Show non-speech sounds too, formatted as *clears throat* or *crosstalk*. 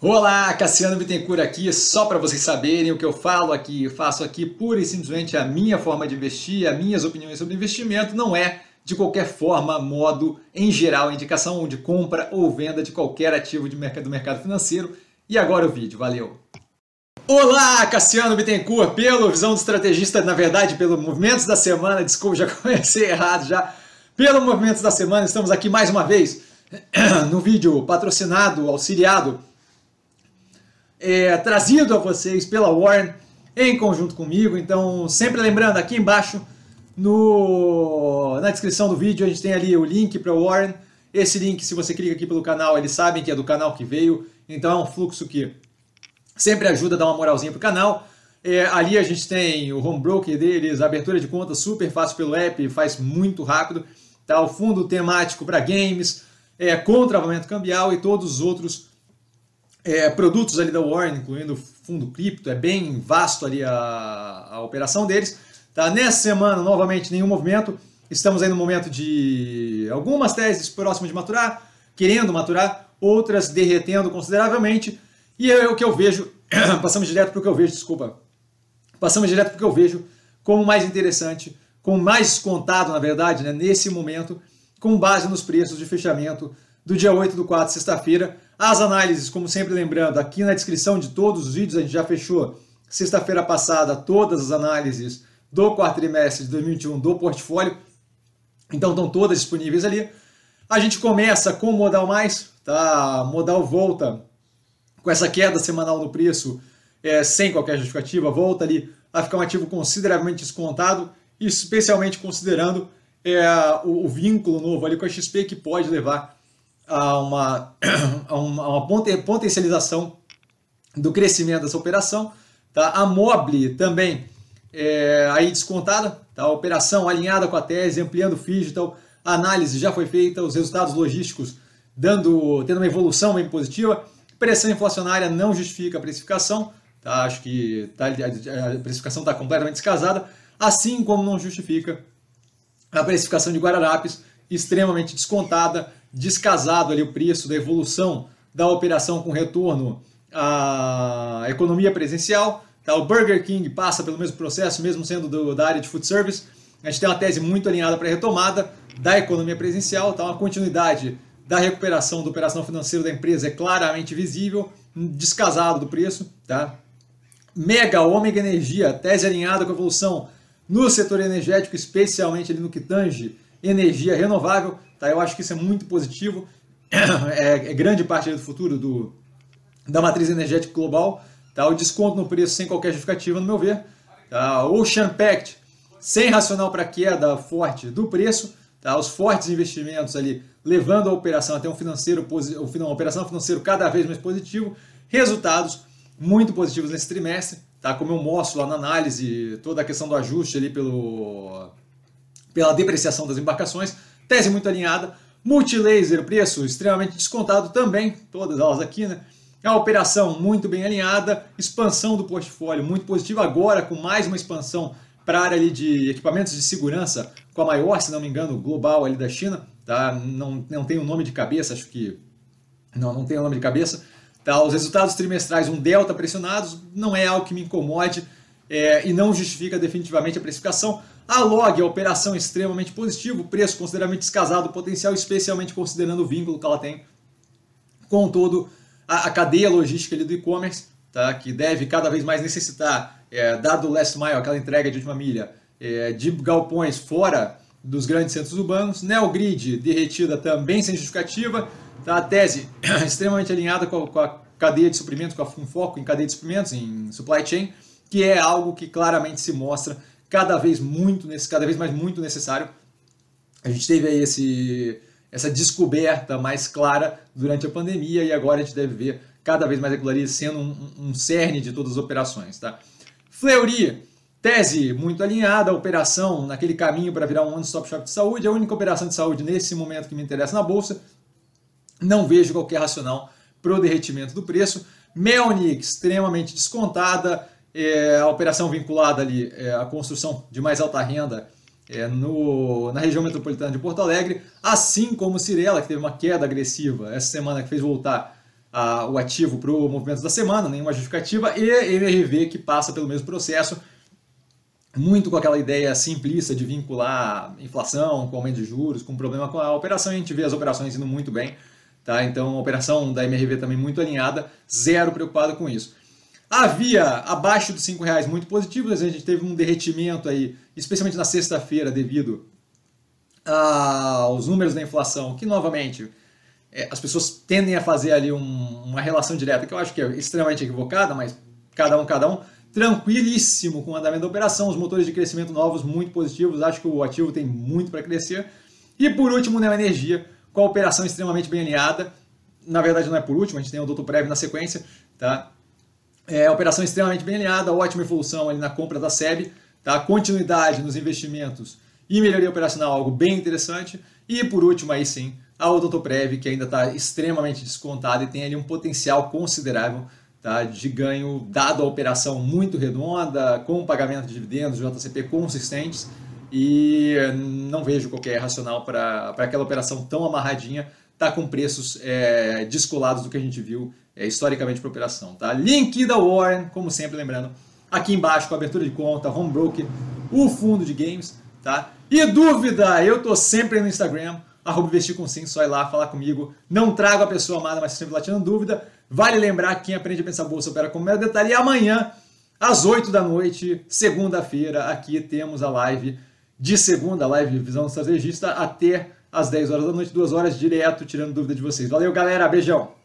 Olá, Cassiano Bittencourt aqui, só para vocês saberem o que eu falo aqui, eu faço aqui pura e simplesmente a minha forma de investir, as minhas opiniões sobre investimento, não é de qualquer forma, modo, em geral, indicação de compra ou venda de qualquer ativo de mercado, do mercado financeiro. E agora o vídeo, valeu! Olá, Cassiano Bittencourt, pelo Visão do Estrategista, na verdade, pelo Movimentos da Semana, desculpa, já *laughs* comecei errado já, pelo Movimentos da Semana, estamos aqui mais uma vez *clears throat* no vídeo patrocinado, auxiliado é, trazido a vocês pela Warren em conjunto comigo. Então, sempre lembrando, aqui embaixo no, na descrição do vídeo a gente tem ali o link para o Warren. Esse link, se você clica aqui pelo canal, eles sabem que é do canal que veio. Então é um fluxo que sempre ajuda a dar uma moralzinha pro canal. É, ali a gente tem o home broker deles, abertura de conta super fácil pelo app, faz muito rápido. Tá? O fundo temático para games, é, com travamento cambial e todos os outros é, produtos ali da Warren, incluindo fundo cripto, é bem vasto ali a, a operação deles. Tá? Nessa semana, novamente, nenhum movimento. Estamos aí no momento de algumas teses próximas de maturar, querendo maturar, outras derretendo consideravelmente. E é o que eu vejo, *clears throat* passamos direto para o que eu vejo, desculpa. Passamos direto para o que eu vejo como mais interessante, como mais descontado, na verdade, né, nesse momento, com base nos preços de fechamento do dia 8 do 4, sexta-feira, as análises, como sempre lembrando, aqui na descrição de todos os vídeos, a gente já fechou sexta-feira passada todas as análises do quarto trimestre de 2021 do portfólio. Então estão todas disponíveis ali. A gente começa com o modal mais, tá? Modal volta com essa queda semanal no preço, é, sem qualquer justificativa, volta ali a ficar um ativo consideravelmente descontado, especialmente considerando é, o, o, vínculo novo ali com a XP que pode levar *clears throat* a uma, a uma, a uma potencialização do crescimento dessa operação. Tá? A Mobile também é, aí descontada, tá? a operação alinhada com a tese, ampliando o então a análise já foi feita, os resultados logísticos dando, tendo uma evolução bem positiva. Pressão inflacionária não justifica a precificação, tá? acho que tá, a precificação está completamente descasada, assim como não justifica a precificação de Guararapes, extremamente descontada, descasado ali o preço da evolução da operação com retorno à economia presencial. Tá? O Burger King passa pelo mesmo processo, mesmo sendo do, da área de food service. A gente tem uma tese muito alinhada para a retomada da economia presencial, tá? uma continuidade da recuperação da operação financeira da empresa é claramente visível, descasado do preço. Tá? Mega Ômega Energia, tese alinhada com a evolução no setor energético, especialmente ali no que tange energia renovável. Tá? Eu acho que isso é muito positivo. *clears throat* É, é grande parte do futuro do, da matriz energética global. Tá? O desconto no preço sem qualquer justificativa, no meu ver. Tá? Ocean Pact, sem racional para queda forte do preço. Tá? Os fortes investimentos ali levando a operação até um financeiro uma operação financeiro cada vez mais positivo. Resultados muito positivos nesse trimestre. Tá? Como eu mostro lá na análise, toda a questão do ajuste ali pelo, pela depreciação das embarcações. Tese muito alinhada. Multilaser, preço extremamente descontado também, todas elas aqui, né? É uma operação muito bem alinhada, expansão do portfólio muito positiva, agora com mais uma expansão para a área ali de equipamentos de segurança, com a maior, se não me engano, global ali da China, tá? Não, não tem o um nome de cabeça, acho que não, não tem o um nome de cabeça. Tá? Os resultados trimestrais, um delta pressionados, não é algo que me incomode é, e não justifica definitivamente a precificação. A log, a operação extremamente positiva, preço consideravelmente descasado, potencial especialmente considerando o vínculo que ela tem com todo a, a cadeia logística do e-commerce, tá? que deve cada vez mais necessitar, é, dado o last mile, aquela entrega de última milha, é, de galpões fora dos grandes centros urbanos. Neogrid derretida também sem justificativa. Tá? A tese *coughs* extremamente alinhada com a, com a cadeia de suprimentos, com, com foco em cadeia de suprimentos, em supply chain, que é algo que claramente se mostra cada vez muito, cada vez mais muito necessário. A gente teve aí esse, essa descoberta mais clara durante a pandemia e agora a gente deve ver cada vez mais ali sendo um, um cerne de todas as operações. Tá? Fleury, tese muito alinhada, operação naquele caminho para virar um one-stop shop de saúde, a única operação de saúde nesse momento que me interessa na bolsa. Não vejo qualquer racional para o derretimento do preço. Melnik, extremamente descontada, é, a operação vinculada ali é, à construção de mais alta renda é, no, na região metropolitana de Porto Alegre, assim como Cirela, que teve uma queda agressiva essa semana, que fez voltar a, o ativo para o movimento da semana, nenhuma justificativa, e MRV que passa pelo mesmo processo, muito com aquela ideia simplista de vincular inflação com aumento de juros, com problema com a operação, e a gente vê as operações indo muito bem, tá? Então a operação da MRV também muito alinhada, zero preocupado com isso. Havia abaixo dos R$ reais muito positivo, a gente teve um derretimento aí, especialmente na sexta-feira, devido aos números da inflação, que novamente é, as pessoas tendem a fazer ali um, uma relação direta, que eu acho que é extremamente equivocada, mas cada um, cada um, tranquilíssimo com o andamento da operação, os motores de crescimento novos muito positivos, acho que o ativo tem muito para crescer. E por último, Neo Energia, com a operação extremamente bem alinhada, na verdade não é por último, a gente tem o Doutor Prev na sequência, tá? É, operação extremamente bem alinhada, ótima evolução ali na compra da SEB, tá? continuidade nos investimentos e melhoria operacional, algo bem interessante. E por último, aí sim, a Odontoprev, que ainda está extremamente descontada e tem ali um potencial considerável tá, de ganho, dado a operação muito redonda, com pagamento de dividendos, JCP consistentes. E não vejo qualquer racional para aquela operação tão amarradinha tá com preços é, descolados do que a gente viu é, historicamente para operação. Tá? Link da Warren, como sempre, lembrando, aqui embaixo com abertura de conta, home broker, o fundo de games. Tá? E dúvida, eu tô sempre no Instagram, arroba investir com sim, só ir lá falar comigo. Não trago a pessoa amada, mas sempre lá tirando dúvida. Vale lembrar que quem aprende a pensar bolsa opera com mero detalhe. E amanhã, às 8 da noite, segunda-feira, aqui temos a live de segunda, live Visão Estrategista, até às 10 horas da noite, duas horas direto, tirando dúvida de vocês. Valeu, galera, beijão!